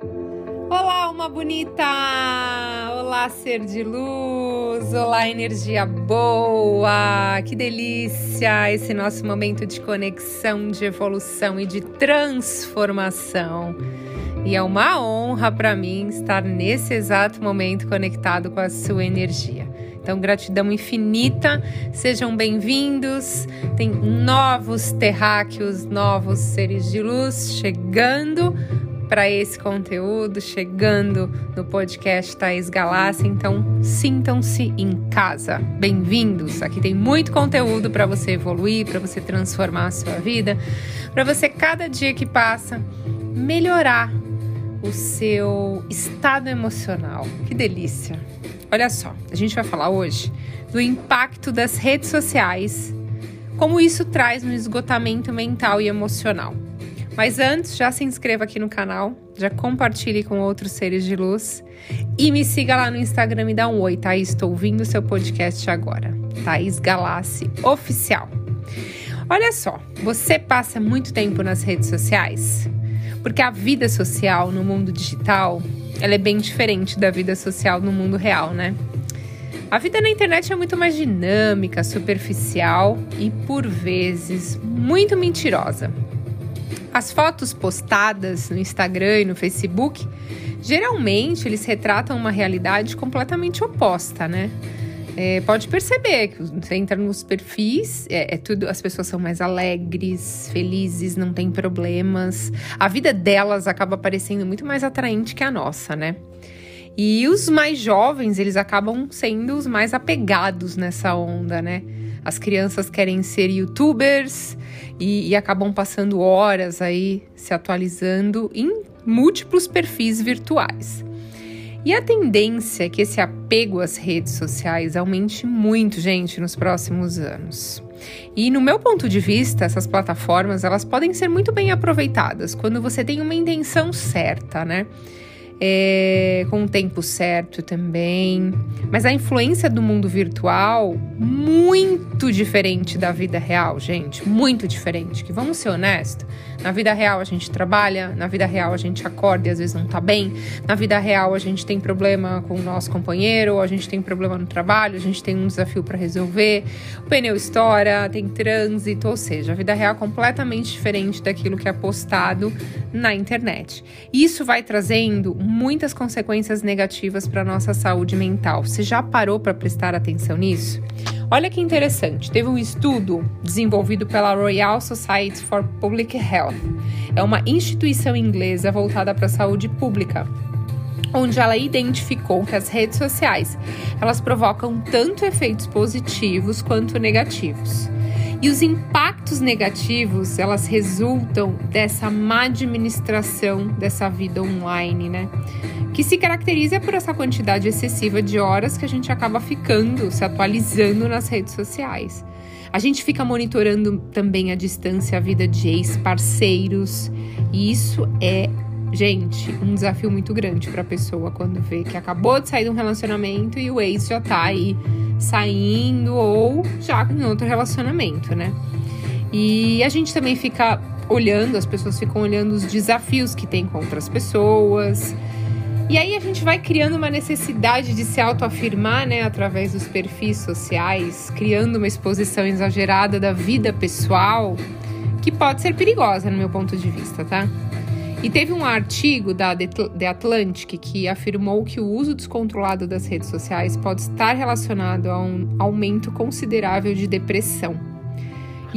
Olá, uma bonita! Olá, ser de luz! Olá, energia boa! Que delícia esse nosso momento de conexão, de evolução e de transformação. E é uma honra para mim estar nesse exato momento conectado com a sua energia. Então, gratidão infinita, sejam bem-vindos. Tem novos terráqueos, novos seres de luz chegando para esse conteúdo, chegando no podcast Thaís Galácia. Então, sintam-se em casa. Bem-vindos. Aqui tem muito conteúdo para você evoluir, para você transformar a sua vida, para você, cada dia que passa, melhorar o seu estado emocional. Que delícia! Olha só, a gente vai falar hoje do impacto das redes sociais, como isso traz no esgotamento mental e emocional. Mas antes, já se inscreva aqui no canal, já compartilhe com outros seres de luz e me siga lá no Instagram e dá um oi, tá? Estou ouvindo seu podcast agora. Thaís Galassi Oficial. Olha só, você passa muito tempo nas redes sociais? Porque a vida social no mundo digital ela é bem diferente da vida social no mundo real, né? A vida na internet é muito mais dinâmica, superficial e, por vezes, muito mentirosa. As fotos postadas no Instagram e no Facebook, geralmente eles retratam uma realidade completamente oposta, né? É, pode perceber que você entra nos perfis, é, é, tudo, as pessoas são mais alegres, felizes, não tem problemas. A vida delas acaba parecendo muito mais atraente que a nossa, né? E os mais jovens, eles acabam sendo os mais apegados nessa onda, né? As crianças querem ser youtubers e, e acabam passando horas aí se atualizando em múltiplos perfis virtuais. E a tendência é que esse apego às redes sociais aumente muito, gente, nos próximos anos. E no meu ponto de vista, essas plataformas, elas podem ser muito bem aproveitadas quando você tem uma intenção certa, né? É, com o tempo certo também. Mas a influência do mundo virtual, muito diferente da vida real, gente. Muito diferente. Que vamos ser honestos. Na vida real a gente trabalha, na vida real a gente acorda e às vezes não tá bem. Na vida real a gente tem problema com o nosso companheiro, a gente tem problema no trabalho, a gente tem um desafio para resolver. O pneu estoura, tem trânsito, ou seja, a vida real é completamente diferente daquilo que é postado na internet. Isso vai trazendo muitas consequências negativas para nossa saúde mental. Você já parou para prestar atenção nisso? Olha que interessante, teve um estudo desenvolvido pela Royal Society for Public Health. É uma instituição inglesa voltada para a saúde pública onde ela identificou que as redes sociais elas provocam tanto efeitos positivos quanto negativos. E os impactos negativos, elas resultam dessa má administração dessa vida online, né? Que se caracteriza por essa quantidade excessiva de horas que a gente acaba ficando, se atualizando nas redes sociais. A gente fica monitorando também a distância, a vida de ex-parceiros, e isso é gente, um desafio muito grande para a pessoa quando vê que acabou de sair de um relacionamento e o ex já tá aí saindo ou já em outro relacionamento, né? E a gente também fica olhando, as pessoas ficam olhando os desafios que tem com outras pessoas. E aí a gente vai criando uma necessidade de se autoafirmar, né, através dos perfis sociais, criando uma exposição exagerada da vida pessoal, que pode ser perigosa no meu ponto de vista, tá? E teve um artigo da The Atlantic que afirmou que o uso descontrolado das redes sociais pode estar relacionado a um aumento considerável de depressão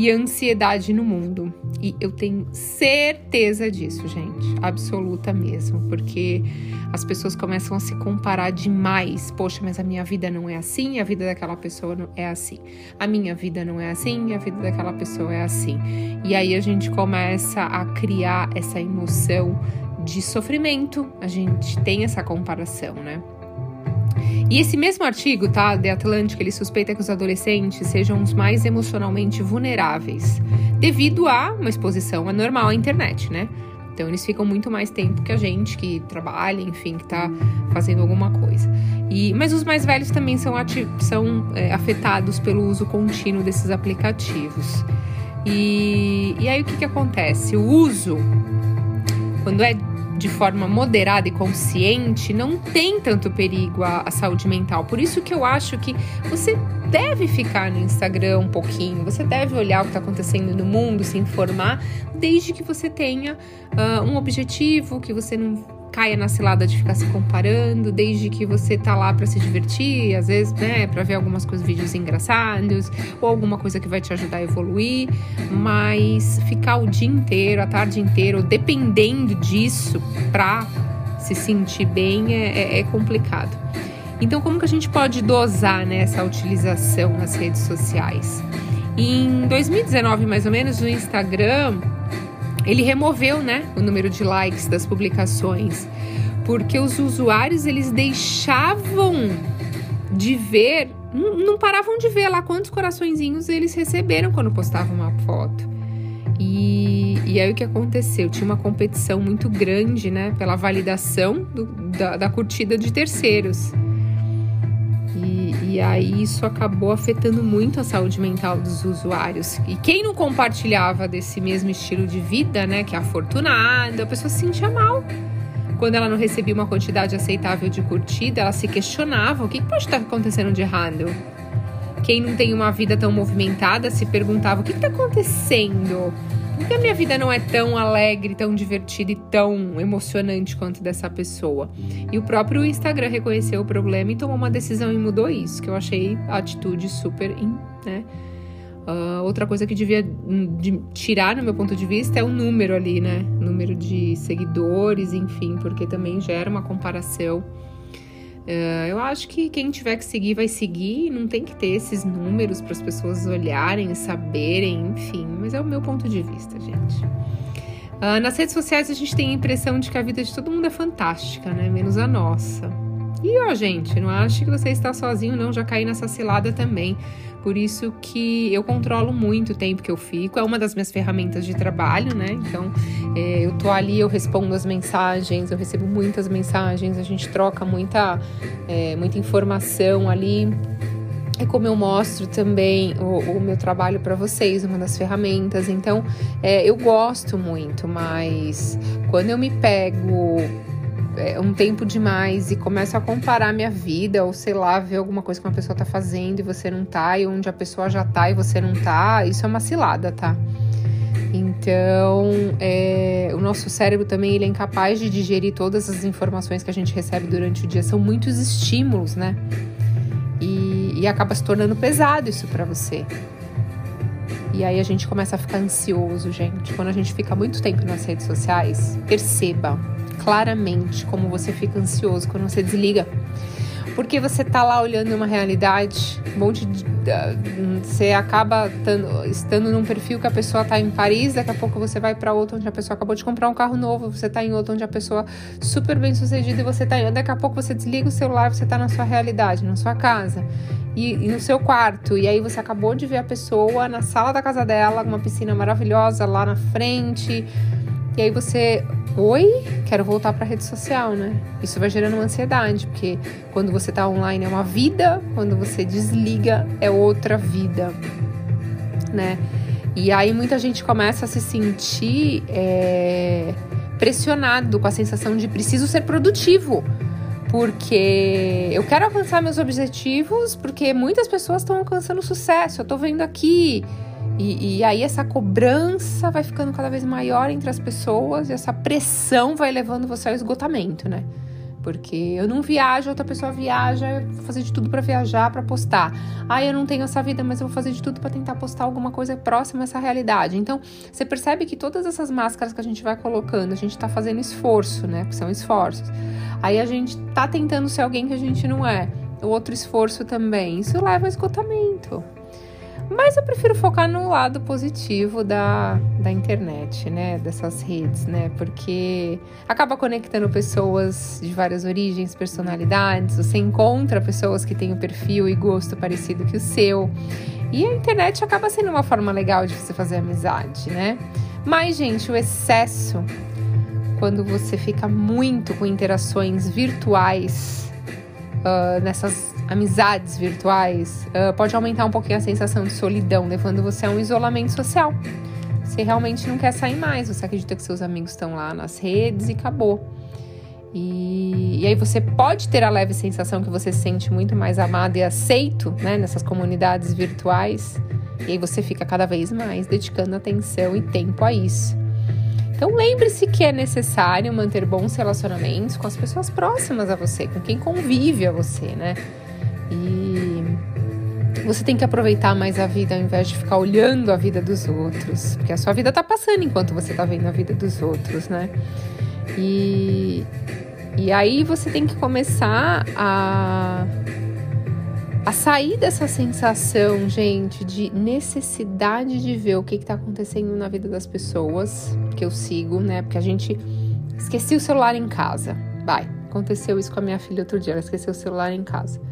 e ansiedade no mundo. E eu tenho certeza disso, gente, absoluta mesmo, porque as pessoas começam a se comparar demais. Poxa, mas a minha vida não é assim, a vida daquela pessoa é assim. A minha vida não é assim, a vida daquela pessoa é assim. E aí a gente começa a criar essa emoção de sofrimento. A gente tem essa comparação, né? E esse mesmo artigo, tá, The Atlantic, ele suspeita que os adolescentes sejam os mais emocionalmente vulneráveis, devido a uma exposição anormal à internet, né? Então eles ficam muito mais tempo que a gente que trabalha, enfim, que tá fazendo alguma coisa. E, mas os mais velhos também são, são é, afetados pelo uso contínuo desses aplicativos. E, e aí o que, que acontece? O uso, quando é de forma moderada e consciente, não tem tanto perigo à, à saúde mental. Por isso que eu acho que você deve ficar no Instagram um pouquinho, você deve olhar o que está acontecendo no mundo, se informar, desde que você tenha uh, um objetivo, que você não caia na cilada de ficar se comparando, desde que você tá lá para se divertir, às vezes, né, para ver algumas coisas, vídeos engraçados ou alguma coisa que vai te ajudar a evoluir, mas ficar o dia inteiro, a tarde inteira, dependendo disso para se sentir bem é, é, é, complicado. Então, como que a gente pode dosar né, essa utilização nas redes sociais? Em 2019, mais ou menos, no Instagram ele removeu, né, o número de likes das publicações, porque os usuários eles deixavam de ver, não, paravam de ver lá quantos coraçõezinhos eles receberam quando postavam uma foto. E, e aí o que aconteceu? Tinha uma competição muito grande, né, pela validação do, da, da curtida de terceiros. E aí isso acabou afetando muito a saúde mental dos usuários. E quem não compartilhava desse mesmo estilo de vida, né, que é afortunado, a pessoa se sentia mal. Quando ela não recebia uma quantidade aceitável de curtida, ela se questionava: o que pode estar acontecendo de errado? Quem não tem uma vida tão movimentada se perguntava: o que está acontecendo? Por que a minha vida não é tão alegre, tão divertida e tão emocionante quanto dessa pessoa? E o próprio Instagram reconheceu o problema e tomou uma decisão e mudou isso, que eu achei a atitude super, né? Uh, outra coisa que devia de tirar, no meu ponto de vista, é o número ali, né? Número de seguidores, enfim, porque também gera uma comparação Uh, eu acho que quem tiver que seguir vai seguir, não tem que ter esses números para as pessoas olharem, saberem, enfim. Mas é o meu ponto de vista, gente. Uh, nas redes sociais a gente tem a impressão de que a vida de todo mundo é fantástica, né? Menos a nossa. E ó, gente, não acho que você está sozinho, não. Já caí nessa cilada também. Por isso que eu controlo muito o tempo que eu fico. É uma das minhas ferramentas de trabalho, né? Então, é, eu tô ali, eu respondo as mensagens, eu recebo muitas mensagens, a gente troca muita, é, muita informação ali. É como eu mostro também o, o meu trabalho para vocês, uma das ferramentas. Então, é, eu gosto muito, mas quando eu me pego é, um tempo demais e começo a comparar minha vida, ou sei lá, ver alguma coisa que uma pessoa tá fazendo e você não tá, e onde a pessoa já tá e você não tá, isso é uma cilada, tá? Então, é, o nosso cérebro também ele é incapaz de digerir todas as informações que a gente recebe durante o dia. São muitos estímulos, né? E, e acaba se tornando pesado isso para você. E aí a gente começa a ficar ansioso, gente. Quando a gente fica muito tempo nas redes sociais, perceba, claramente como você fica ansioso quando você desliga. Porque você tá lá olhando uma realidade, um monte de. Você acaba tando, estando num perfil que a pessoa tá em Paris, daqui a pouco você vai para outro onde a pessoa acabou de comprar um carro novo, você tá em outro onde a pessoa super bem sucedida e você tá em. Daqui a pouco você desliga o celular, você tá na sua realidade, na sua casa. E, e, no seu quarto. E aí você acabou de ver a pessoa na sala da casa dela, uma piscina maravilhosa lá na frente. E aí você Oi, quero voltar para a rede social, né? Isso vai gerando uma ansiedade, porque quando você está online é uma vida, quando você desliga é outra vida, né? E aí muita gente começa a se sentir é, pressionado com a sensação de preciso ser produtivo, porque eu quero alcançar meus objetivos, porque muitas pessoas estão alcançando sucesso. Eu estou vendo aqui e, e, aí essa cobrança vai ficando cada vez maior entre as pessoas e essa pressão vai levando você ao esgotamento, né? Porque eu não viajo, outra pessoa viaja, eu vou fazer de tudo para viajar, para postar. Ah, eu não tenho essa vida, mas eu vou fazer de tudo para tentar postar alguma coisa próxima a essa realidade. Então, você percebe que todas essas máscaras que a gente vai colocando, a gente tá fazendo esforço, né? Porque são esforços. Aí a gente tá tentando ser alguém que a gente não é. O outro esforço também. Isso leva ao esgotamento. Mas eu prefiro focar no lado positivo da, da internet, né? Dessas redes, né? Porque acaba conectando pessoas de várias origens, personalidades. Você encontra pessoas que têm o um perfil e gosto parecido que o seu. E a internet acaba sendo uma forma legal de você fazer amizade, né? Mas, gente, o excesso, quando você fica muito com interações virtuais uh, nessas amizades virtuais, uh, pode aumentar um pouquinho a sensação de solidão, levando você a um isolamento social. Você realmente não quer sair mais, você acredita que seus amigos estão lá nas redes e acabou. E, e, aí você pode ter a leve sensação que você se sente muito mais amado e aceito né, nessas comunidades virtuais. E aí você fica cada vez mais dedicando atenção e tempo a isso. Então lembre-se que é necessário manter bons relacionamentos com as pessoas próximas a você, com quem convive a você, né? E você tem que aproveitar mais a vida ao invés de ficar olhando a vida dos outros, porque a sua vida tá passando enquanto você tá vendo a vida dos outros, né? E, e aí você tem que começar a, a sair dessa sensação, gente, de necessidade de ver o que está acontecendo na vida das pessoas que eu sigo, né? Porque a gente esqueci o celular em casa. Vai, aconteceu isso com a minha filha outro dia, ela esqueceu o celular em casa.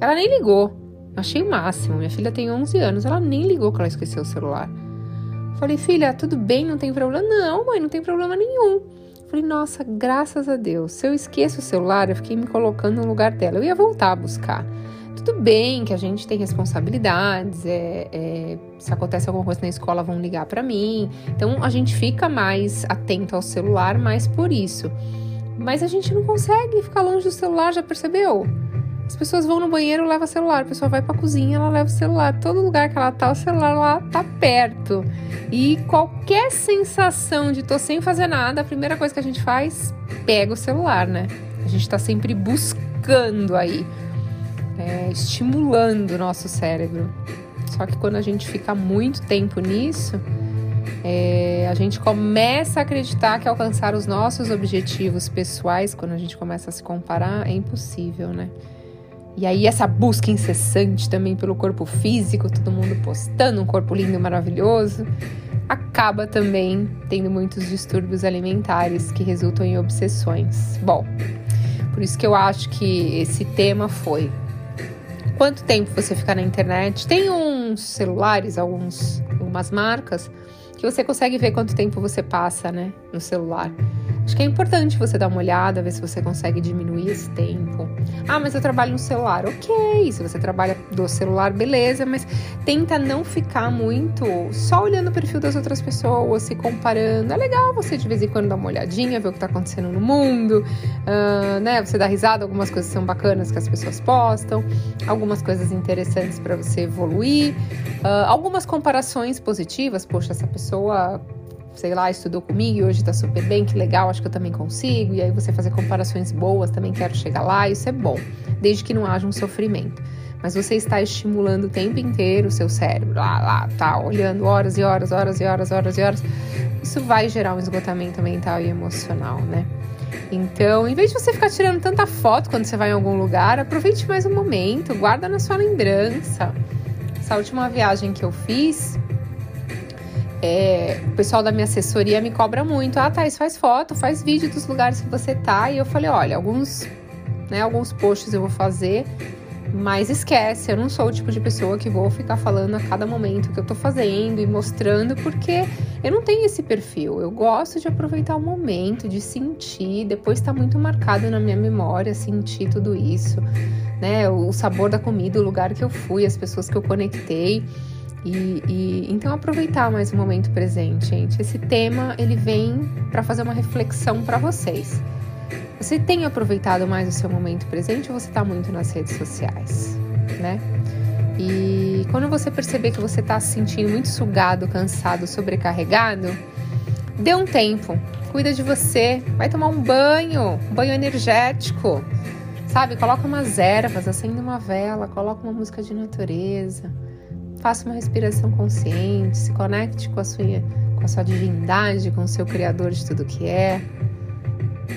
Ela nem ligou. Achei o máximo. Minha filha tem 11 anos, ela nem ligou que ela esqueceu o celular. Falei, filha, tudo bem, não tem problema? Não, mãe, não tem problema nenhum. Falei, nossa, graças a Deus. Se eu esqueço o celular, eu fiquei me colocando no lugar dela. Eu ia voltar a buscar. Tudo bem que a gente tem responsabilidades, é, é, se acontece alguma coisa na escola, vão ligar para mim. Então a gente fica mais atento ao celular, mais por isso. Mas a gente não consegue ficar longe do celular, já percebeu? As pessoas vão no banheiro, leva o celular. A pessoa vai pra cozinha, ela leva o celular. Todo lugar que ela tá, o celular lá tá perto. E qualquer sensação de tô sem fazer nada, a primeira coisa que a gente faz, pega o celular, né? A gente tá sempre buscando aí, é, estimulando o nosso cérebro. Só que quando a gente fica muito tempo nisso, é, a gente começa a acreditar que alcançar os nossos objetivos pessoais, quando a gente começa a se comparar, é impossível, né? E aí essa busca incessante também pelo corpo físico, todo mundo postando um corpo lindo maravilhoso, acaba também tendo muitos distúrbios alimentares que resultam em obsessões. Bom, por isso que eu acho que esse tema foi quanto tempo você fica na internet. Tem uns celulares, alguns, algumas marcas, que você consegue ver quanto tempo você passa, né, no celular. Acho que é importante você dar uma olhada, ver se você consegue diminuir esse tempo. Ah, mas eu trabalho no celular. Ok, se você trabalha do celular, beleza, mas tenta não ficar muito só olhando o perfil das outras pessoas, se comparando. É legal você de vez em quando dar uma olhadinha, ver o que tá acontecendo no mundo, uh, né? Você dá risada, algumas coisas são bacanas que as pessoas postam, algumas coisas interessantes para você evoluir, uh, algumas comparações positivas. Poxa, essa pessoa sei lá, estudou comigo e hoje tá super bem, que legal, acho que eu também consigo. E aí você fazer comparações boas, também quero chegar lá, isso é bom, desde que não haja um sofrimento. Mas você está estimulando o tempo inteiro o seu cérebro, lá, lá, tá, olhando horas e horas, horas e horas, horas e horas. Isso vai gerar um esgotamento mental e emocional, né? Então, em vez de você ficar tirando tanta foto quando você vai em algum lugar, aproveite mais um momento, guarda na sua lembrança. Essa última viagem que eu fiz, é, o pessoal da minha assessoria me cobra muito. Ah, Thais, faz foto, faz vídeo dos lugares que você tá. E eu falei, olha, alguns, né, alguns posts eu vou fazer, mas esquece, eu não sou o tipo de pessoa que vou ficar falando a cada momento que eu tô fazendo e mostrando, porque eu não tenho esse perfil. Eu gosto de aproveitar o momento, de sentir, depois tá muito marcado na minha memória, sentir tudo isso, né? O sabor da comida, o lugar que eu fui, as pessoas que eu conectei. E, e, então aproveitar mais o momento presente, gente. Esse tema ele vem para fazer uma reflexão para vocês. Você tem aproveitado mais o seu momento presente ou você está muito nas redes sociais, né? E quando você perceber que você está se sentindo muito sugado, cansado, sobrecarregado, dê um tempo, cuida de você, vai tomar um banho, um banho energético, sabe? Coloca umas ervas, acende uma vela, coloca uma música de natureza faça uma respiração consciente, se conecte com a sua, com a sua divindade, com o seu Criador de tudo que é.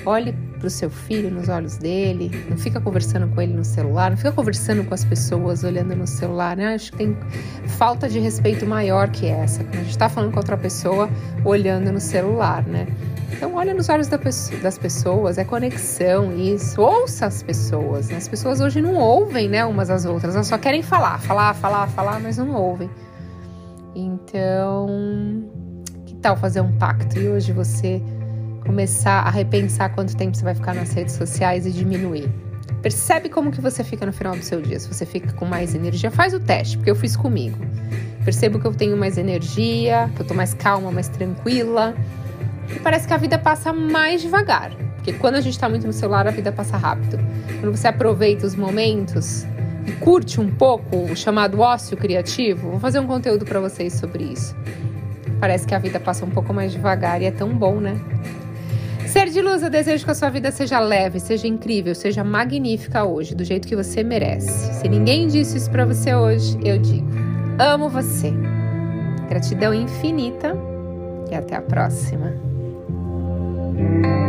Olhe para o seu filho nos olhos dele, não fica conversando com ele no celular, não fica conversando com as pessoas olhando no celular, né? Acho que tem falta de respeito maior que essa, quando a gente está falando com outra pessoa olhando no celular, né? Então, olha nos olhos das pessoas, é conexão, isso. Ouça as pessoas. Né? As pessoas hoje não ouvem, né, umas às outras, elas só querem falar, falar, falar, falar, mas não ouvem. Então, que tal fazer um pacto e hoje você começar a repensar quanto tempo você vai ficar nas redes sociais e diminuir? Percebe como que você fica no final do seu dia. Se você fica com mais energia, faz o teste, porque eu fiz comigo. Percebo que eu tenho mais energia, que eu tô mais calma, mais tranquila parece que a vida passa mais devagar. Porque quando a gente está muito no celular, a vida passa rápido. Quando você aproveita os momentos e curte um pouco o chamado ócio criativo, vou fazer um conteúdo para vocês sobre isso. Parece que a vida passa um pouco mais devagar e é tão bom, né? Ser de luz, eu desejo que a sua vida seja leve, seja incrível, seja magnífica hoje, do jeito que você merece. Se ninguém disse isso para você hoje, eu digo: amo você. Gratidão infinita e até a próxima. Thank you.